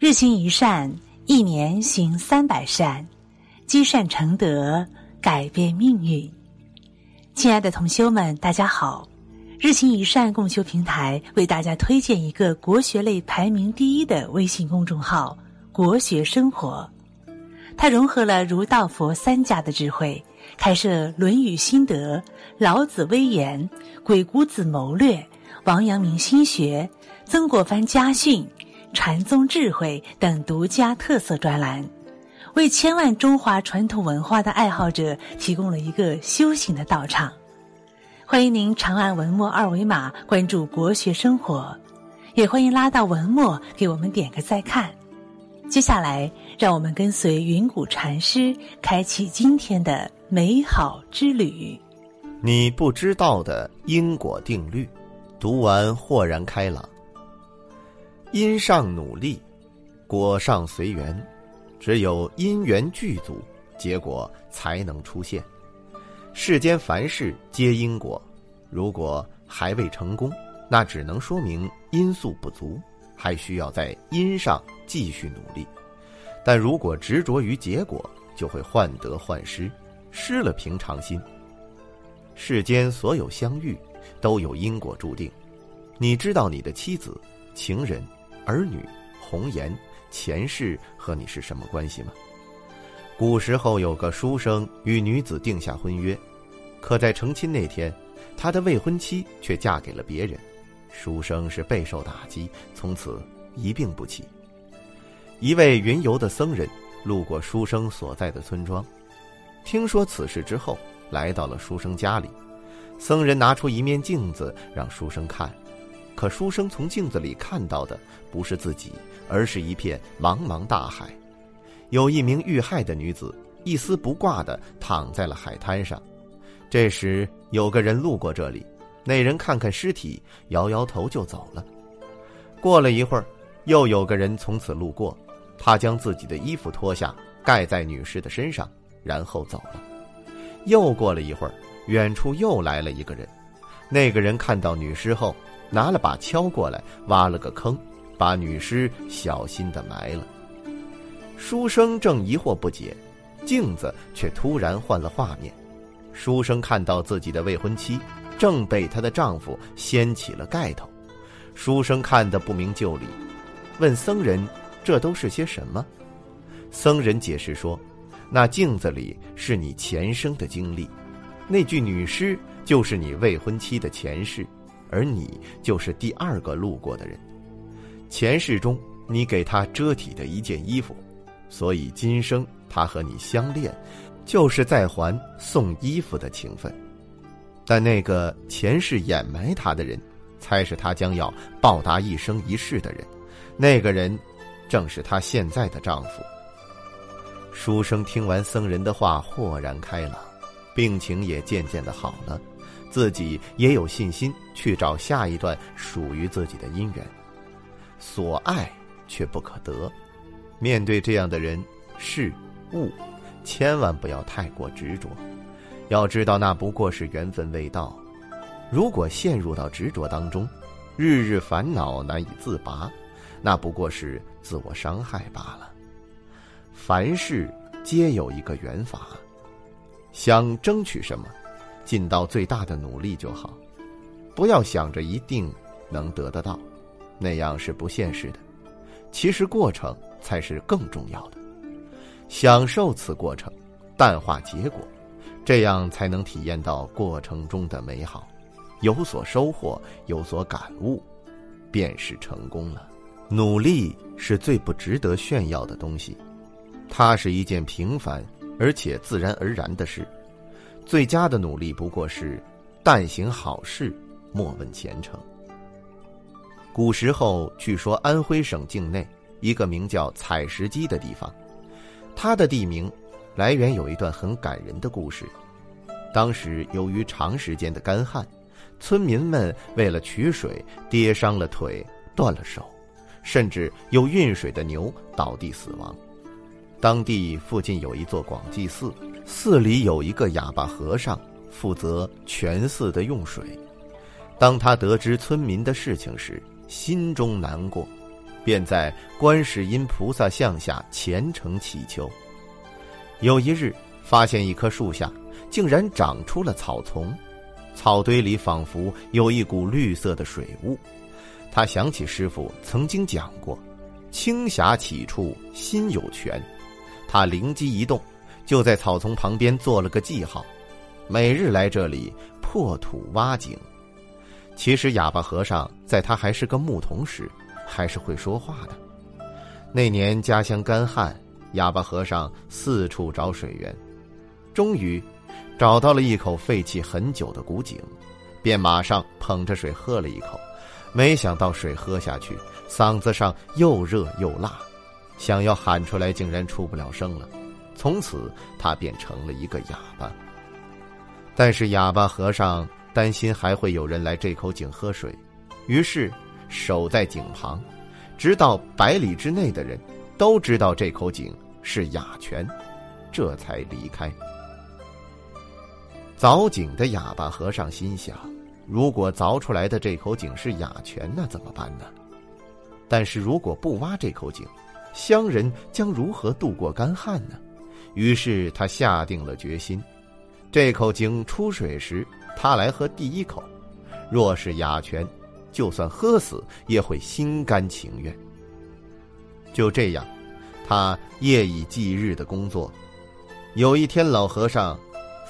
日行一善，一年行三百善，积善成德，改变命运。亲爱的同修们，大家好！日行一善共修平台为大家推荐一个国学类排名第一的微信公众号“国学生活”，它融合了儒道佛三家的智慧，开设《论语心得》《老子威严》《鬼谷子谋略》《王阳明心学》《曾国藩家训》。禅宗智慧等独家特色专栏，为千万中华传统文化的爱好者提供了一个修行的道场。欢迎您长按文末二维码关注“国学生活”，也欢迎拉到文末给我们点个再看。接下来，让我们跟随云谷禅师开启今天的美好之旅。你不知道的因果定律，读完豁然开朗。因上努力，果上随缘。只有因缘具足，结果才能出现。世间凡事皆因果，如果还未成功，那只能说明因素不足，还需要在因上继续努力。但如果执着于结果，就会患得患失，失了平常心。世间所有相遇，都有因果注定。你知道你的妻子、情人？儿女、红颜、前世和你是什么关系吗？古时候有个书生与女子定下婚约，可在成亲那天，他的未婚妻却嫁给了别人，书生是备受打击，从此一病不起。一位云游的僧人路过书生所在的村庄，听说此事之后，来到了书生家里。僧人拿出一面镜子让书生看。可书生从镜子里看到的不是自己，而是一片茫茫大海。有一名遇害的女子，一丝不挂地躺在了海滩上。这时有个人路过这里，那人看看尸体，摇摇头就走了。过了一会儿，又有个人从此路过，他将自己的衣服脱下盖在女尸的身上，然后走了。又过了一会儿，远处又来了一个人，那个人看到女尸后。拿了把锹过来，挖了个坑，把女尸小心的埋了。书生正疑惑不解，镜子却突然换了画面。书生看到自己的未婚妻正被她的丈夫掀起了盖头。书生看得不明就里，问僧人：“这都是些什么？”僧人解释说：“那镜子里是你前生的经历，那具女尸就是你未婚妻的前世。”而你就是第二个路过的人，前世中你给他遮体的一件衣服，所以今生他和你相恋，就是在还送衣服的情分。但那个前世掩埋他的人，才是他将要报答一生一世的人。那个人，正是他现在的丈夫。书生听完僧人的话，豁然开朗，病情也渐渐的好了。自己也有信心去找下一段属于自己的姻缘，所爱却不可得。面对这样的人事物，千万不要太过执着。要知道，那不过是缘分未到。如果陷入到执着当中，日日烦恼难以自拔，那不过是自我伤害罢了。凡事皆有一个缘法，想争取什么？尽到最大的努力就好，不要想着一定能得得到，那样是不现实的。其实过程才是更重要的，享受此过程，淡化结果，这样才能体验到过程中的美好，有所收获，有所感悟，便是成功了。努力是最不值得炫耀的东西，它是一件平凡而且自然而然的事。最佳的努力不过是，但行好事，莫问前程。古时候，据说安徽省境内一个名叫采石矶的地方，它的地名来源有一段很感人的故事。当时由于长时间的干旱，村民们为了取水跌伤了腿，断了手，甚至有运水的牛倒地死亡。当地附近有一座广济寺。寺里有一个哑巴和尚，负责全寺的用水。当他得知村民的事情时，心中难过，便在观世音菩萨像下虔诚祈求。有一日，发现一棵树下竟然长出了草丛，草堆里仿佛有一股绿色的水雾。他想起师傅曾经讲过：“青霞起处心有泉。”他灵机一动，就在草丛旁边做了个记号，每日来这里破土挖井。其实哑巴和尚在他还是个牧童时，还是会说话的。那年家乡干旱，哑巴和尚四处找水源，终于找到了一口废弃很久的古井，便马上捧着水喝了一口。没想到水喝下去，嗓子上又热又辣，想要喊出来竟然出不了声了。从此他便成了一个哑巴。但是哑巴和尚。担心还会有人来这口井喝水，于是守在井旁，直到百里之内的人都知道这口井是哑泉，这才离开。凿井的哑巴和尚心想：如果凿出来的这口井是哑泉，那怎么办呢？但是如果不挖这口井，乡人将如何度过干旱呢？于是他下定了决心：这口井出水时。他来喝第一口，若是哑泉，就算喝死也会心甘情愿。就这样，他夜以继日的工作。有一天，老和尚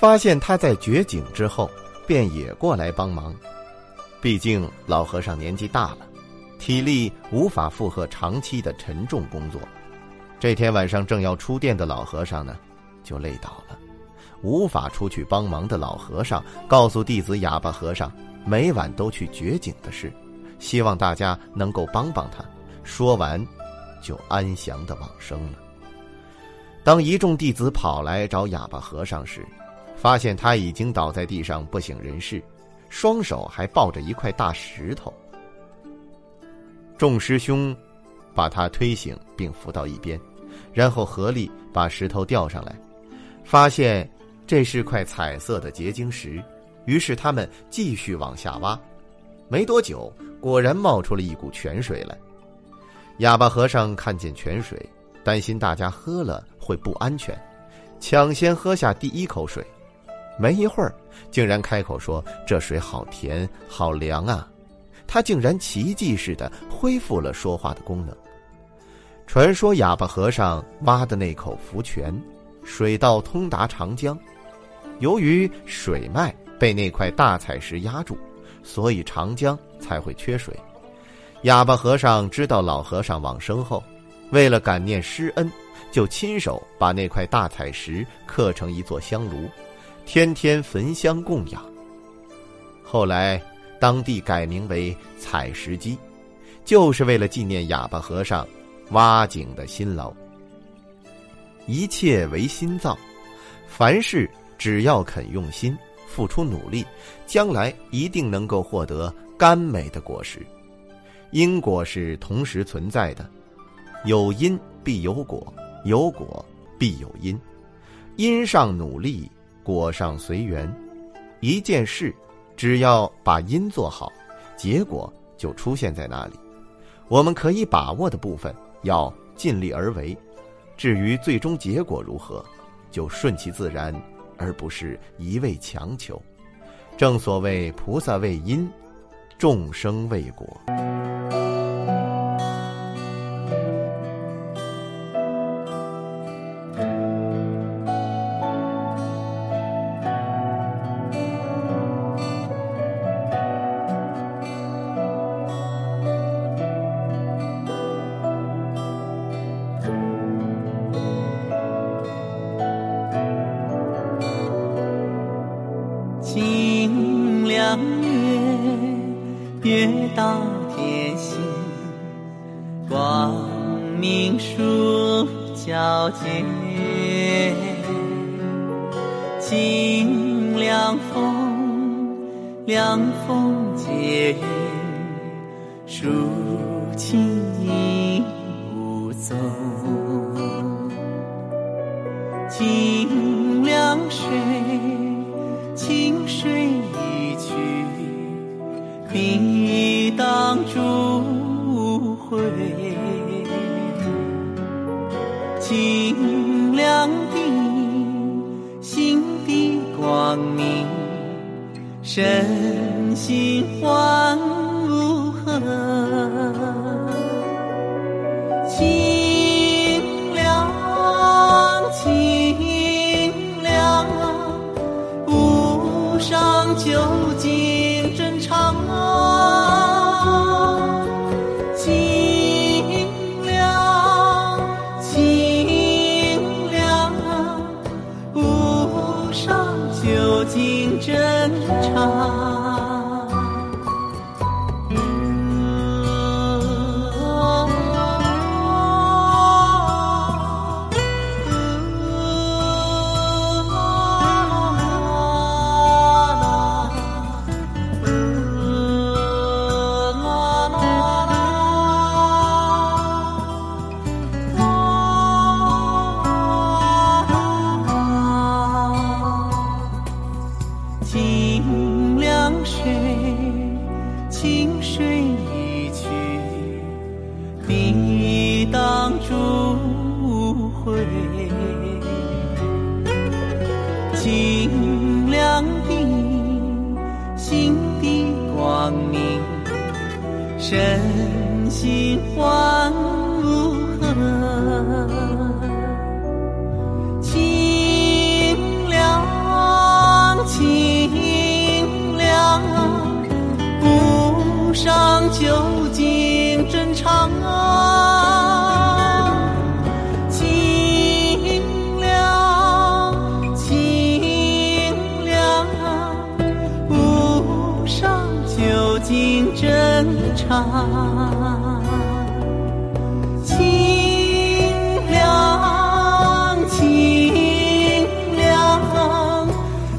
发现他在掘井之后，便也过来帮忙。毕竟老和尚年纪大了，体力无法负荷长期的沉重工作。这天晚上正要出殿的老和尚呢，就累倒了。无法出去帮忙的老和尚告诉弟子哑巴和尚，每晚都去掘井的事，希望大家能够帮帮他。说完，就安详的往生了。当一众弟子跑来找哑巴和尚时，发现他已经倒在地上不省人事，双手还抱着一块大石头。众师兄把他推醒并扶到一边，然后合力把石头吊上来，发现。这是块彩色的结晶石，于是他们继续往下挖。没多久，果然冒出了一股泉水来。哑巴和尚看见泉水，担心大家喝了会不安全，抢先喝下第一口水。没一会儿，竟然开口说：“这水好甜，好凉啊！”他竟然奇迹似的恢复了说话的功能。传说哑巴和尚挖的那口福泉，水道通达长江。由于水脉被那块大彩石压住，所以长江才会缺水。哑巴和尚知道老和尚往生后，为了感念师恩，就亲手把那块大彩石刻成一座香炉，天天焚香供养。后来，当地改名为采石矶，就是为了纪念哑巴和尚挖井的辛劳。一切唯心造，凡事。只要肯用心，付出努力，将来一定能够获得甘美的果实。因果是同时存在的，有因必有果，有果必有因。因上努力，果上随缘。一件事，只要把因做好，结果就出现在那里。我们可以把握的部分，要尽力而为。至于最终结果如何，就顺其自然。而不是一味强求，正所谓菩萨为因，众生为果。月到天心，光明数皎洁。清凉风，凉风接雨，抒情意无踪。清身心换无痕。究竟真常。真心话。真常。清凉，清凉，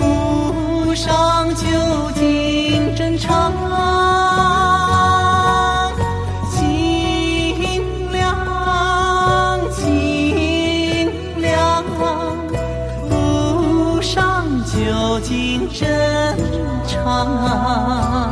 无上究竟真常。清凉，清凉，无上究竟真常。